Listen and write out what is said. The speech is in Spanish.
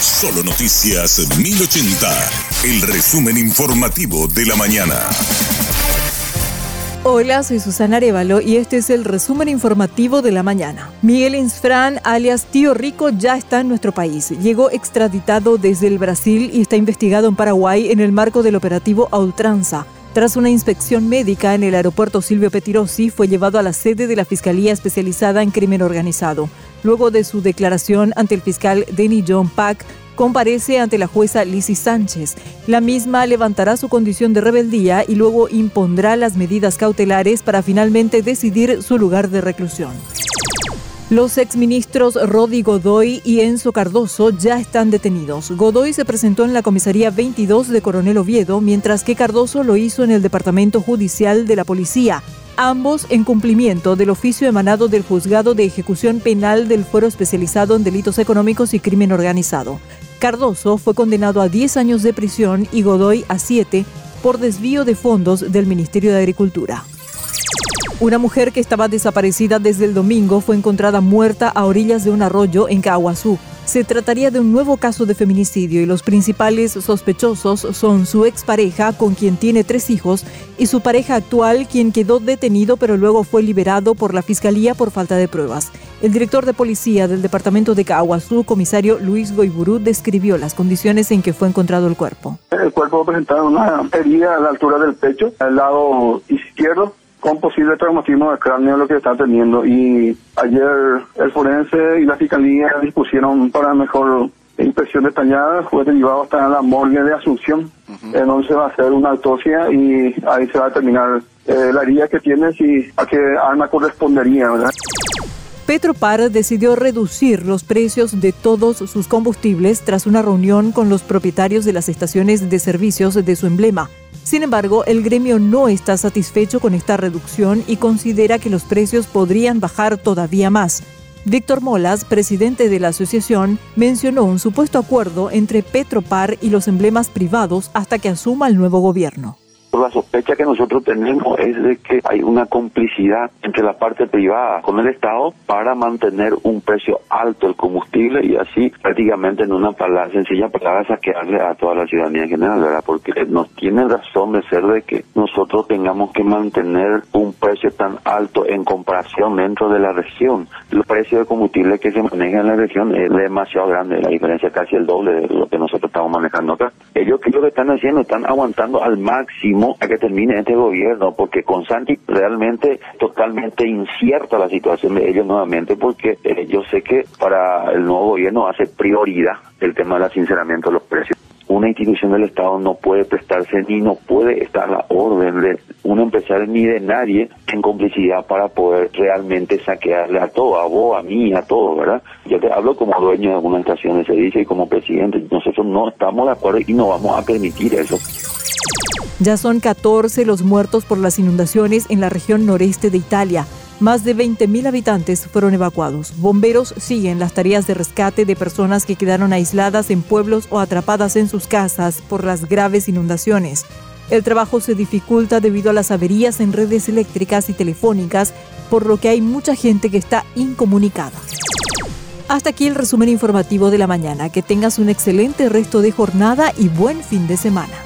Solo Noticias 1080, el resumen informativo de la mañana. Hola, soy Susana Arevalo y este es el resumen informativo de la mañana. Miguel Insfran, alias Tío Rico, ya está en nuestro país. Llegó extraditado desde el Brasil y está investigado en Paraguay en el marco del operativo a ultranza. Tras una inspección médica en el aeropuerto Silvio Petirosi, fue llevado a la sede de la Fiscalía Especializada en Crimen Organizado. Luego de su declaración ante el fiscal Denny John Pack, comparece ante la jueza Lizzie Sánchez. La misma levantará su condición de rebeldía y luego impondrá las medidas cautelares para finalmente decidir su lugar de reclusión. Los exministros Rodi Godoy y Enzo Cardoso ya están detenidos. Godoy se presentó en la comisaría 22 de Coronel Oviedo, mientras que Cardoso lo hizo en el Departamento Judicial de la Policía ambos en cumplimiento del oficio emanado del Juzgado de Ejecución Penal del Foro Especializado en Delitos Económicos y Crimen Organizado. Cardoso fue condenado a 10 años de prisión y Godoy a 7 por desvío de fondos del Ministerio de Agricultura. Una mujer que estaba desaparecida desde el domingo fue encontrada muerta a orillas de un arroyo en Caguazú. Se trataría de un nuevo caso de feminicidio y los principales sospechosos son su expareja, con quien tiene tres hijos, y su pareja actual, quien quedó detenido pero luego fue liberado por la fiscalía por falta de pruebas. El director de policía del departamento de Caguazú, comisario Luis Goiburú, describió las condiciones en que fue encontrado el cuerpo. El cuerpo presentaba una herida a la altura del pecho, al lado izquierdo, con posible traumatismo de cráneo lo que está teniendo y ayer el forense y la fiscalía dispusieron para mejor impresión detallada, fue derivado hasta la morgue de Asunción, en donde se va a hacer una autopsia y ahí se va a determinar eh, la herida que tiene y a qué arma correspondería, ¿verdad? Petropar decidió reducir los precios de todos sus combustibles tras una reunión con los propietarios de las estaciones de servicios de su emblema. Sin embargo, el gremio no está satisfecho con esta reducción y considera que los precios podrían bajar todavía más. Víctor Molas, presidente de la asociación, mencionó un supuesto acuerdo entre Petropar y los emblemas privados hasta que asuma el nuevo gobierno. La sospecha que nosotros tenemos es de que hay una complicidad entre la parte privada con el Estado para mantener un precio alto del combustible y así prácticamente en una palabra, sencilla palabra saquearle a toda la ciudadanía en general, ¿verdad? Porque nos tiene razón de ser de que nosotros tengamos que mantener un precio tan alto en comparación dentro de la región. El precio de combustible que se maneja en la región es demasiado grande, la diferencia es casi el doble de lo que nosotros estamos manejando acá. Ellos que lo que están haciendo están aguantando al máximo a que termine este gobierno, porque con Santi realmente totalmente incierta la situación de ellos nuevamente, porque eh, yo sé que para el nuevo gobierno hace prioridad el tema del sinceramiento de los precios. Una institución del Estado no puede prestarse ni no puede estar a la orden de un empresario ni de nadie en complicidad para poder realmente saquearle a todo, a vos, a mí, a todo, ¿verdad? Yo te hablo como dueño de alguna estación de servicio y como presidente. Nosotros no estamos de acuerdo y no vamos a permitir eso. Ya son 14 los muertos por las inundaciones en la región noreste de Italia. Más de 20.000 habitantes fueron evacuados. Bomberos siguen las tareas de rescate de personas que quedaron aisladas en pueblos o atrapadas en sus casas por las graves inundaciones. El trabajo se dificulta debido a las averías en redes eléctricas y telefónicas, por lo que hay mucha gente que está incomunicada. Hasta aquí el resumen informativo de la mañana. Que tengas un excelente resto de jornada y buen fin de semana.